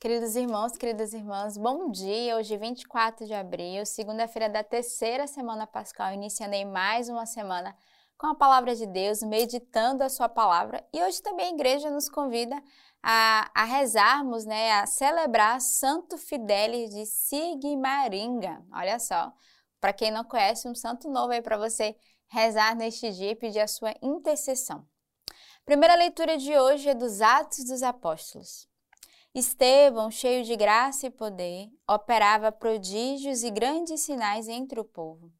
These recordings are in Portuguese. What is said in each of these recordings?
Queridos irmãos, queridas irmãs, bom dia. Hoje, 24 de abril, segunda-feira da terceira semana pascal, iniciando aí mais uma semana com a palavra de Deus, meditando a sua palavra. E hoje também a igreja nos convida a, a rezarmos, né, a celebrar Santo Fidélis de Sigmaringa. Olha só, para quem não conhece, um santo novo aí para você rezar neste dia e pedir a sua intercessão. Primeira leitura de hoje é dos Atos dos Apóstolos. Estevão, cheio de graça e poder, operava prodígios e grandes sinais entre o povo.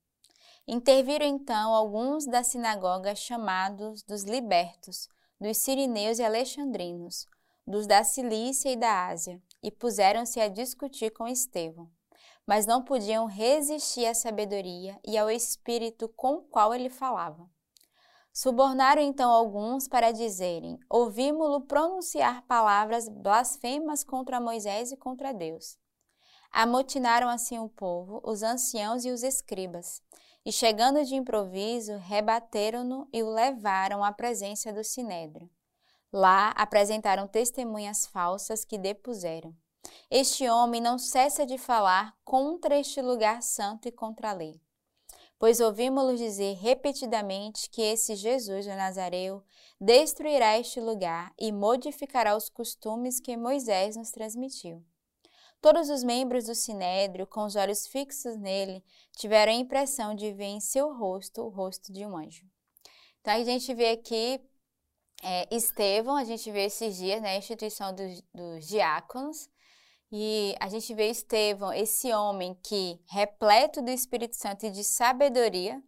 Interviram então alguns da sinagoga chamados dos libertos, dos sirineus e alexandrinos, dos da Cilícia e da Ásia, e puseram-se a discutir com Estevão. Mas não podiam resistir à sabedoria e ao espírito com o qual ele falava. Subornaram então alguns para dizerem: Ouvimos-lo pronunciar palavras blasfemas contra Moisés e contra Deus. Amotinaram assim o povo, os anciãos e os escribas, e chegando de improviso, rebateram-no e o levaram à presença do sinédrio. Lá apresentaram testemunhas falsas que depuseram. Este homem não cessa de falar contra este lugar santo e contra a lei pois ouvimos-lo dizer repetidamente que esse Jesus de Nazareu destruirá este lugar e modificará os costumes que Moisés nos transmitiu. Todos os membros do sinédrio, com os olhos fixos nele, tiveram a impressão de ver em seu rosto o rosto de um anjo. Então a gente vê aqui é, Estevão, a gente vê esses dias, né, a instituição dos, dos diáconos, e a gente vê Estevão, esse homem que, repleto do Espírito Santo e de sabedoria,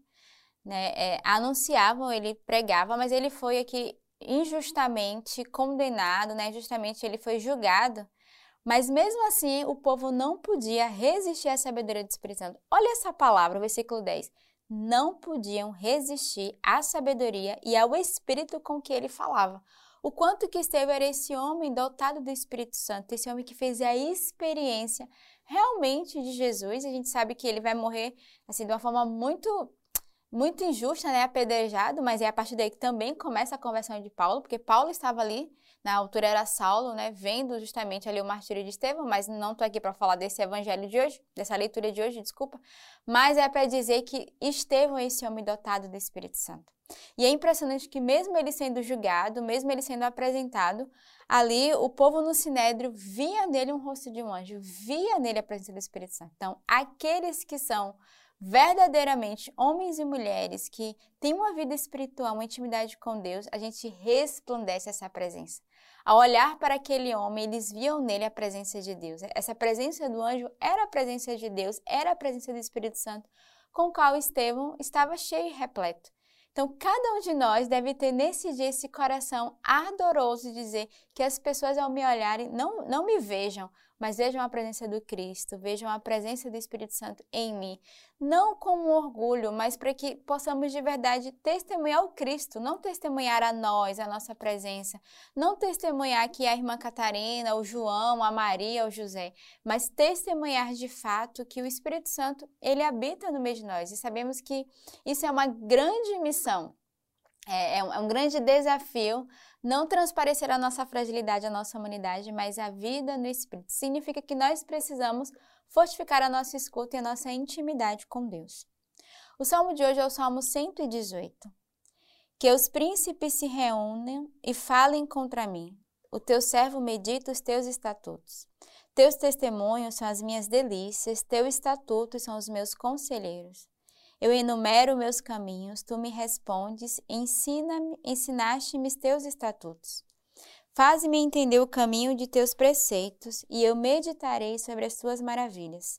né, é, anunciavam, ele pregava, mas ele foi aqui injustamente condenado, né, justamente ele foi julgado. Mas mesmo assim, o povo não podia resistir à sabedoria do Espírito Santo. Olha essa palavra, versículo 10. Não podiam resistir à sabedoria e ao Espírito com que ele falava o quanto que Estevão era esse homem dotado do Espírito Santo, esse homem que fez a experiência realmente de Jesus. A gente sabe que ele vai morrer assim de uma forma muito muito injusta, né, apedrejado, mas é a partir daí que também começa a conversão de Paulo, porque Paulo estava ali, na altura era Saulo, né, vendo justamente ali o martírio de Estevão, mas não estou aqui para falar desse evangelho de hoje, dessa leitura de hoje, desculpa, mas é para dizer que Estevão é esse homem dotado do Espírito Santo. E é impressionante que, mesmo ele sendo julgado, mesmo ele sendo apresentado, ali o povo no sinédrio via nele um rosto de um anjo, via nele a presença do Espírito Santo. Então, aqueles que são verdadeiramente homens e mulheres que têm uma vida espiritual, uma intimidade com Deus, a gente resplandece essa presença. Ao olhar para aquele homem, eles viam nele a presença de Deus. Essa presença do anjo era a presença de Deus, era a presença do Espírito Santo, com o qual Estevão estava cheio e repleto. Então, cada um de nós deve ter nesse dia esse coração ardoroso de dizer que as pessoas, ao me olharem, não, não me vejam, mas vejam a presença do Cristo, vejam a presença do Espírito Santo em mim. Não como orgulho, mas para que possamos de verdade testemunhar o Cristo, não testemunhar a nós, a nossa presença, não testemunhar que a irmã Catarina, o João, a Maria, o José, mas testemunhar de fato que o Espírito Santo, ele habita no meio de nós. E sabemos que isso é uma grande missão. É, é, um, é um grande desafio não transparecer a nossa fragilidade, a nossa humanidade, mas a vida no Espírito. Significa que nós precisamos fortificar a nossa escuta e a nossa intimidade com Deus. O salmo de hoje é o Salmo 118. Que os príncipes se reúnem e falem contra mim. O teu servo medita os teus estatutos. Teus testemunhos são as minhas delícias, teus estatutos são os meus conselheiros. Eu enumero meus caminhos, tu me respondes, ensina-me, ensinaste-me teus estatutos. Faze-me entender o caminho de teus preceitos, e eu meditarei sobre as tuas maravilhas.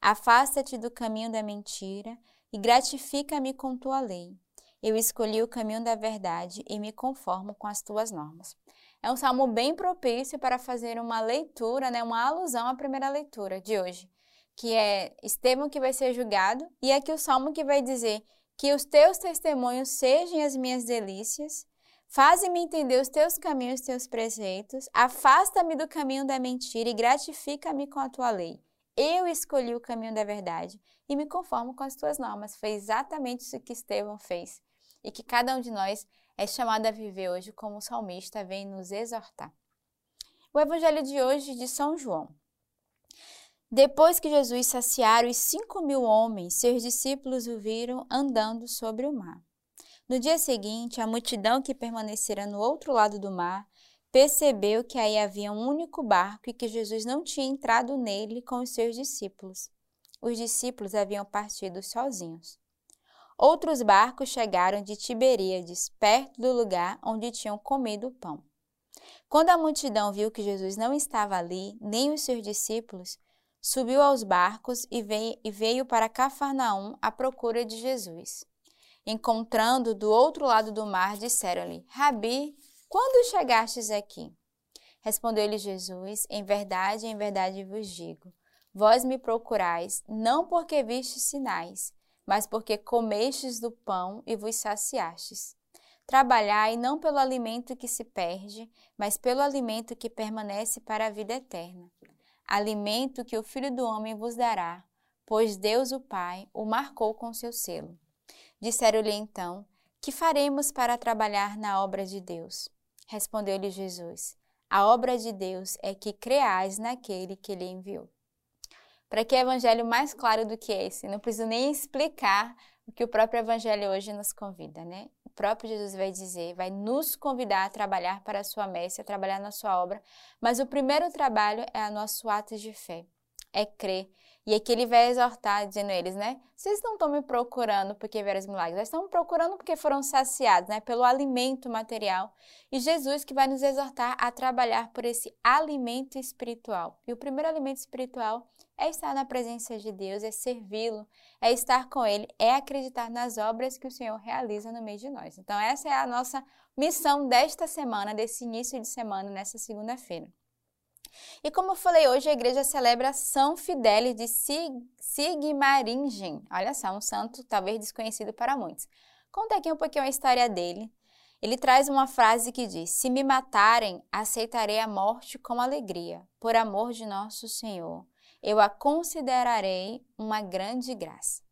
Afasta-te do caminho da mentira e gratifica-me com tua lei. Eu escolhi o caminho da verdade e me conformo com as tuas normas. É um salmo bem propício para fazer uma leitura, né, uma alusão à primeira leitura de hoje que é Estevão que vai ser julgado, e aqui o salmo que vai dizer que os teus testemunhos sejam as minhas delícias, faze-me entender os teus caminhos, os teus preceitos, afasta-me do caminho da mentira e gratifica-me com a tua lei. Eu escolhi o caminho da verdade e me conformo com as tuas normas. Foi exatamente isso que Estevão fez e que cada um de nós é chamado a viver hoje como o salmista vem nos exortar. O evangelho de hoje de São João. Depois que Jesus saciara os cinco mil homens, seus discípulos o viram andando sobre o mar. No dia seguinte, a multidão que permanecera no outro lado do mar percebeu que aí havia um único barco e que Jesus não tinha entrado nele com os seus discípulos. Os discípulos haviam partido sozinhos. Outros barcos chegaram de Tiberíades, perto do lugar onde tinham comido o pão. Quando a multidão viu que Jesus não estava ali, nem os seus discípulos, subiu aos barcos e veio, para Cafarnaum à procura de Jesus. Encontrando do outro lado do mar, disseram-lhe: Rabi, quando chegastes aqui? Respondeu-lhe Jesus: Em verdade, em verdade vos digo: Vós me procurais, não porque vistes sinais, mas porque comestes do pão e vos saciastes. Trabalhai não pelo alimento que se perde, mas pelo alimento que permanece para a vida eterna alimento que o Filho do Homem vos dará, pois Deus o Pai o marcou com seu selo. Disseram-lhe então: Que faremos para trabalhar na obra de Deus? Respondeu-lhe Jesus: A obra de Deus é que creais naquele que ele enviou. Para que evangelho mais claro do que esse? Não preciso nem explicar o que o próprio evangelho hoje nos convida, né? Próprio Jesus vai dizer, vai nos convidar a trabalhar para a sua messe, a trabalhar na sua obra, mas o primeiro trabalho é o nosso ato de fé, é crer. E aqui ele vai exortar, dizendo eles, né? Vocês não estão me procurando porque viram os milagres, eles estão me procurando porque foram saciados, né? Pelo alimento material. E Jesus que vai nos exortar a trabalhar por esse alimento espiritual. E o primeiro alimento espiritual é estar na presença de Deus, é servi-lo, é estar com Ele, é acreditar nas obras que o Senhor realiza no meio de nós. Então, essa é a nossa missão desta semana, desse início de semana, nessa segunda-feira. E como eu falei hoje, a igreja celebra São Fidélis de Sigmaringen. Olha só, um santo talvez desconhecido para muitos. Conta aqui um pouquinho a história dele. Ele traz uma frase que diz: Se me matarem, aceitarei a morte com alegria, por amor de nosso Senhor eu a considerarei uma grande graça.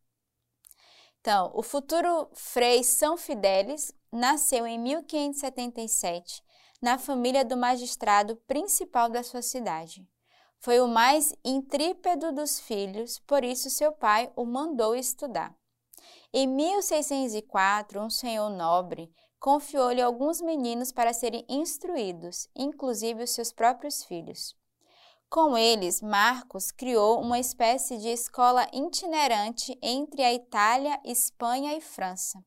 Então, o futuro Frei São Fidélis nasceu em 1577 na família do magistrado principal da sua cidade. Foi o mais intrípedo dos filhos, por isso seu pai o mandou estudar. Em 1604, um senhor nobre confiou-lhe alguns meninos para serem instruídos, inclusive os seus próprios filhos. Com eles, Marcos criou uma espécie de escola itinerante entre a Itália, Espanha e França.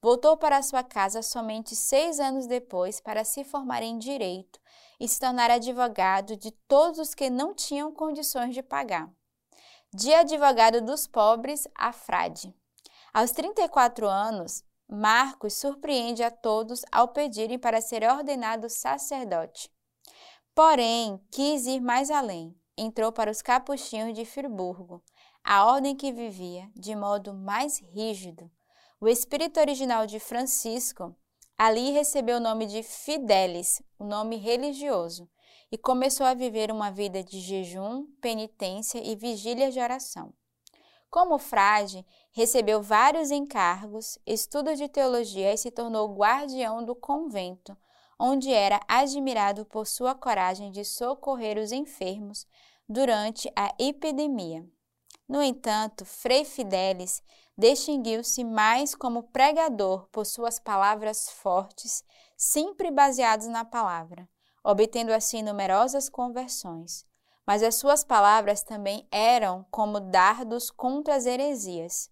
Voltou para sua casa somente seis anos depois para se formar em direito e se tornar advogado de todos os que não tinham condições de pagar. De advogado dos pobres a frade. Aos 34 anos, Marcos surpreende a todos ao pedirem para ser ordenado sacerdote. Porém, quis ir mais além. Entrou para os capuchinhos de Friburgo, a ordem que vivia de modo mais rígido. O espírito original de Francisco ali recebeu o nome de Fidelis, o nome religioso, e começou a viver uma vida de jejum, penitência e vigília de oração. Como frade, recebeu vários encargos, estudos de teologia e se tornou guardião do convento, onde era admirado por sua coragem de socorrer os enfermos durante a epidemia. No entanto, Frei Fidelis distinguiu-se mais como pregador por suas palavras fortes, sempre baseadas na palavra, obtendo assim numerosas conversões. Mas as suas palavras também eram como dardos contra as heresias.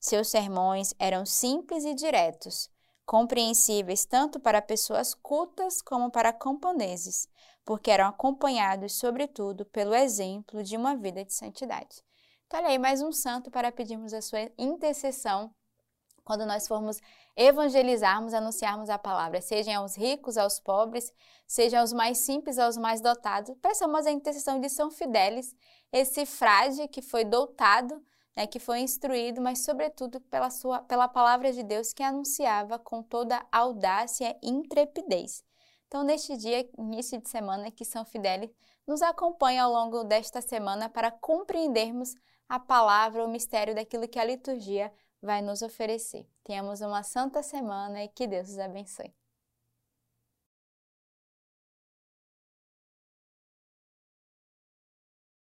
Seus sermões eram simples e diretos, compreensíveis tanto para pessoas cultas como para camponeses, porque eram acompanhados, sobretudo, pelo exemplo de uma vida de santidade. Então, olha aí mais um santo para pedirmos a sua intercessão quando nós formos evangelizarmos, anunciarmos a palavra, sejam aos ricos, aos pobres, sejam aos mais simples, aos mais dotados. Peçamos a intercessão de São Fidélis, esse frade que foi dotado né, que foi instruído, mas sobretudo pela, sua, pela palavra de Deus que anunciava com toda audácia e intrepidez. Então, neste dia, início de semana, que São Fidélis nos acompanha ao longo desta semana para compreendermos a palavra, o mistério daquilo que a liturgia vai nos oferecer. Tenhamos uma santa semana e que Deus os abençoe.